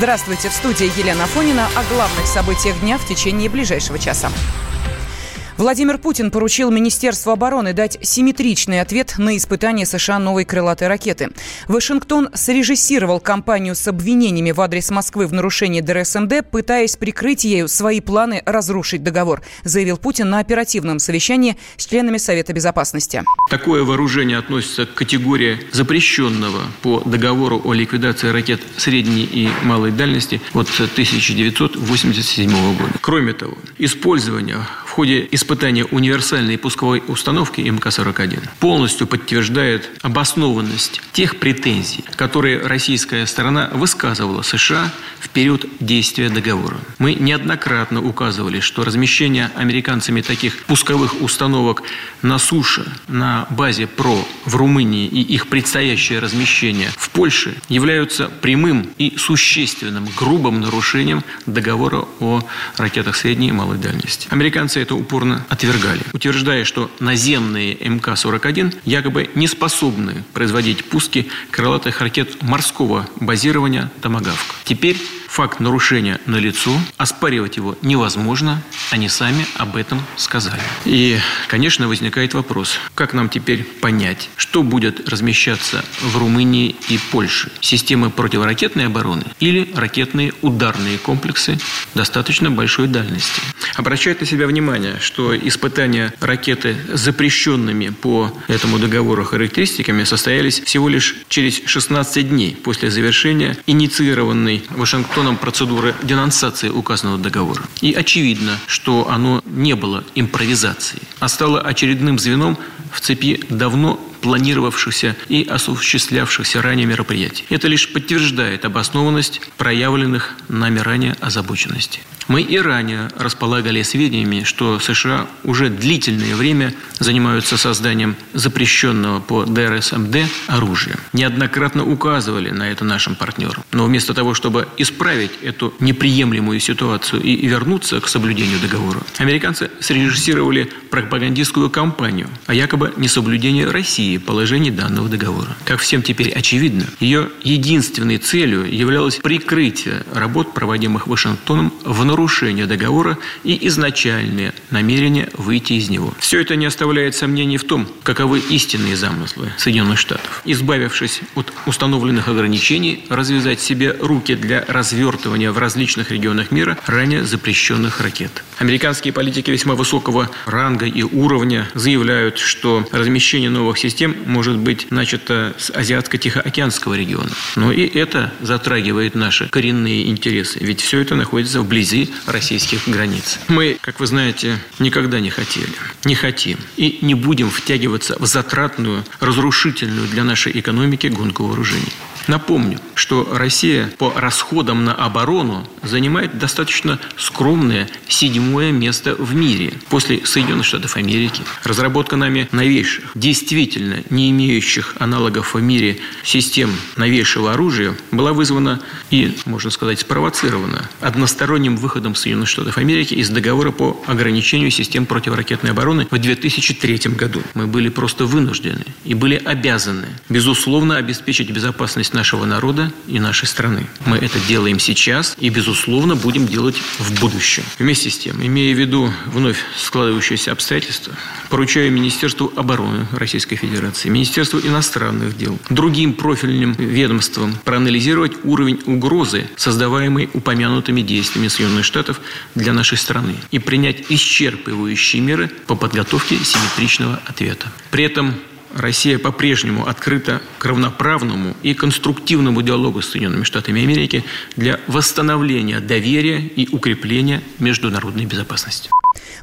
Здравствуйте, в студии Елена Фонина о главных событиях дня в течение ближайшего часа. Владимир Путин поручил Министерству обороны дать симметричный ответ на испытание США новой крылатой ракеты. Вашингтон срежиссировал кампанию с обвинениями в адрес Москвы в нарушении ДРСМД, пытаясь прикрыть ею свои планы разрушить договор, заявил Путин на оперативном совещании с членами Совета Безопасности. Такое вооружение относится к категории запрещенного по договору о ликвидации ракет средней и малой дальности от 1987 года. Кроме того, использование в ходе испытания универсальной пусковой установки МК-41 полностью подтверждает обоснованность тех претензий, которые российская сторона высказывала США в период действия договора. Мы неоднократно указывали, что размещение американцами таких пусковых установок на суше на базе ПРО в Румынии и их предстоящее размещение в Польше являются прямым и существенным грубым нарушением договора о ракетах средней и малой дальности. Американцы это упорно отвергали, утверждая, что наземные МК-41 якобы не способны производить пуски крылатых ракет морского базирования «Томагавк». Теперь Факт нарушения налицо, оспаривать его невозможно, они сами об этом сказали. И, конечно, возникает вопрос, как нам теперь понять, что будет размещаться в Румынии и Польше? Системы противоракетной обороны или ракетные ударные комплексы достаточно большой дальности? Обращает на себя внимание, что испытания ракеты запрещенными по этому договору характеристиками состоялись всего лишь через 16 дней после завершения инициированной Вашингтоном законом процедуры денонсации указанного договора. И очевидно, что оно не было импровизацией, а стало очередным звеном в цепи давно планировавшихся и осуществлявшихся ранее мероприятий. Это лишь подтверждает обоснованность проявленных нами ранее озабоченностей. Мы и ранее располагали сведениями, что США уже длительное время занимаются созданием запрещенного по ДРСМД оружия. Неоднократно указывали на это нашим партнерам. Но вместо того, чтобы исправить эту неприемлемую ситуацию и вернуться к соблюдению договора, американцы срежиссировали пропагандистскую кампанию о якобы несоблюдении России положений данного договора. Как всем теперь очевидно, ее единственной целью являлось прикрытие работ, проводимых Вашингтоном в нарушение договора и изначальное намерение выйти из него. Все это не оставляет сомнений в том, каковы истинные замыслы Соединенных Штатов. Избавившись от установленных ограничений, развязать себе руки для развертывания в различных регионах мира ранее запрещенных ракет. Американские политики весьма высокого ранга и уровня заявляют, что размещение новых систем может быть начато с Азиатско-Тихоокеанского региона. Но и это затрагивает наши коренные интересы, ведь все это находится вблизи российских границ. Мы, как вы знаете, никогда не хотели, не хотим и не будем втягиваться в затратную, разрушительную для нашей экономики гонку вооружений. Напомню, что Россия по расходам на оборону занимает достаточно скромное седьмое место в мире после Соединенных Штатов Америки. Разработка нами новейших, действительно не имеющих аналогов в мире систем новейшего оружия была вызвана и, можно сказать, спровоцирована односторонним выходом Соединенных Штатов Америки из договора по ограничению систем противоракетной обороны в 2003 году. Мы были просто вынуждены и были обязаны, безусловно, обеспечить безопасность нашего народа и нашей страны. Мы это делаем сейчас и, безусловно, будем делать в будущем. Вместе с тем, имея в виду вновь складывающиеся обстоятельства, поручаю Министерству обороны Российской Федерации, Министерству иностранных дел, другим профильным ведомствам проанализировать уровень угрозы, создаваемой упомянутыми действиями Соединенных Штатов для нашей страны и принять исчерпывающие меры по подготовке симметричного ответа. При этом Россия по-прежнему открыта к равноправному и конструктивному диалогу с Соединенными Штатами Америки для восстановления доверия и укрепления международной безопасности.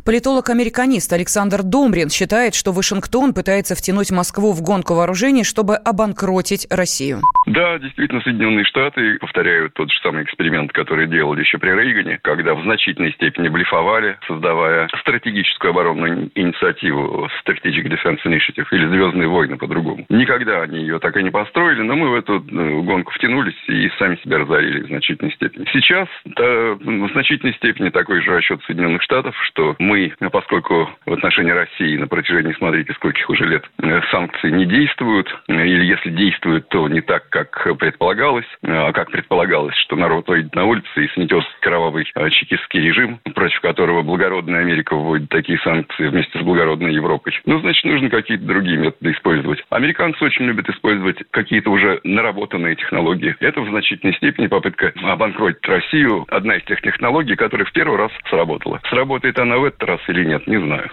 Политолог-американист Александр Домрин считает, что Вашингтон пытается втянуть Москву в гонку вооружений, чтобы обанкротить Россию. Да, действительно, Соединенные Штаты повторяют тот же самый эксперимент, который делали еще при Рейгане, когда в значительной степени блефовали, создавая стратегическую оборонную инициативу Strategic Defense Initiative или «Звездные войны» по-другому. Никогда они ее так и не построили, но мы в эту э, гонку втянулись и сами себя разорили в значительной степени. Сейчас да, в значительной степени такой же расчет Соединенных Штатов, что мы, поскольку в отношении России на протяжении, смотрите, скольких уже лет э, санкции не действуют, или если действуют, то не так, как предполагалось, а как предполагалось, что народ выйдет на улицы и снесет кровавый чекистский режим, против которого благородная Америка вводит такие санкции вместе с благородной Европой. Ну, значит, нужно какие-то другие методы использовать. Американцы очень любят использовать какие-то уже наработанные технологии. Это в значительной степени попытка обанкротить Россию. Одна из тех технологий, которая в первый раз сработала. Сработает она в этот раз или нет, не знаю.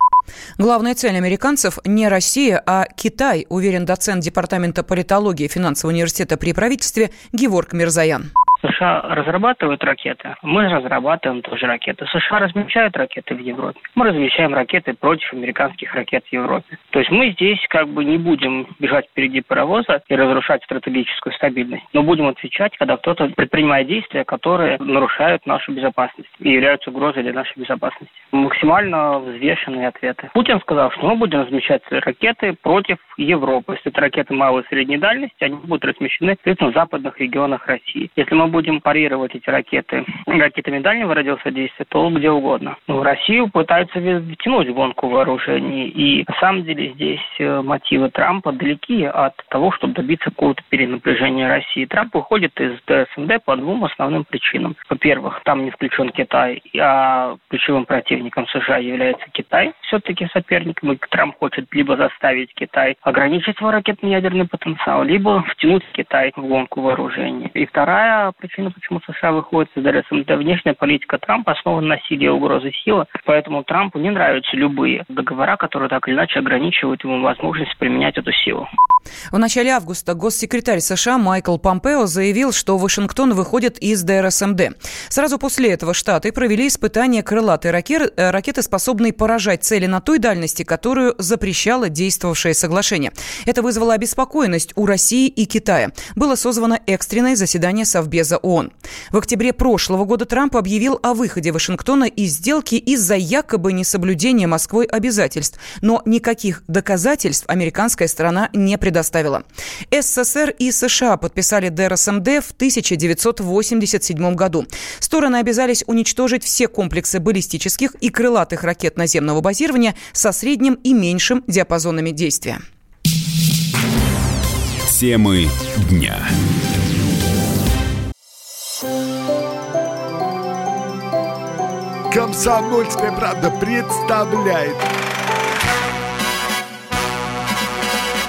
Главная цель американцев не Россия, а Китай, уверен доцент Департамента политологии финансового университета при правительстве Геворг Мирзаян. США разрабатывают ракеты, мы разрабатываем тоже ракеты. США размещают ракеты в Европе, мы размещаем ракеты против американских ракет в Европе. То есть мы здесь как бы не будем бежать впереди паровоза и разрушать стратегическую стабильность, но будем отвечать, когда кто-то предпринимает действия, которые нарушают нашу безопасность и являются угрозой для нашей безопасности. Максимально взвешенные ответы. Путин сказал, что мы будем размещать ракеты против Европы. Если это ракеты малой и средней дальности, они будут размещены в западных регионах России. Если мы будем парировать эти ракеты ракетами дальнего радиуса действия, то где угодно. Но Россию пытаются втянуть в гонку вооружений. И на самом деле здесь э, мотивы Трампа далеки от того, чтобы добиться какого-то перенапряжения России. Трамп выходит из ДСМД по двум основным причинам. Во-первых, там не включен Китай, а ключевым противником США является Китай, все-таки соперником. И Трамп хочет либо заставить Китай ограничить свой ракетно-ядерный потенциал, либо втянуть Китай в гонку вооружений. И вторая причина, почему США выходит из ДРСМД. Внешняя политика Трампа основана на силе и угрозы силы, поэтому Трампу не нравятся любые договора, которые так или иначе ограничивают ему возможность применять эту силу. В начале августа госсекретарь США Майкл Помпео заявил, что Вашингтон выходит из ДРСМД. Сразу после этого Штаты провели испытания крылатой э, ракеты, способной поражать цели на той дальности, которую запрещало действовавшее соглашение. Это вызвало обеспокоенность у России и Китая. Было созвано экстренное заседание Совбеза ООН. В октябре прошлого года Трамп объявил о выходе Вашингтона из сделки из-за якобы несоблюдения Москвой обязательств, но никаких доказательств американская сторона не предоставила. СССР и США подписали ДРСМД в 1987 году. Стороны обязались уничтожить все комплексы баллистических и крылатых ракет наземного базирования со средним и меньшим диапазонами действия. Темы дня. Комсомольская правда представляет.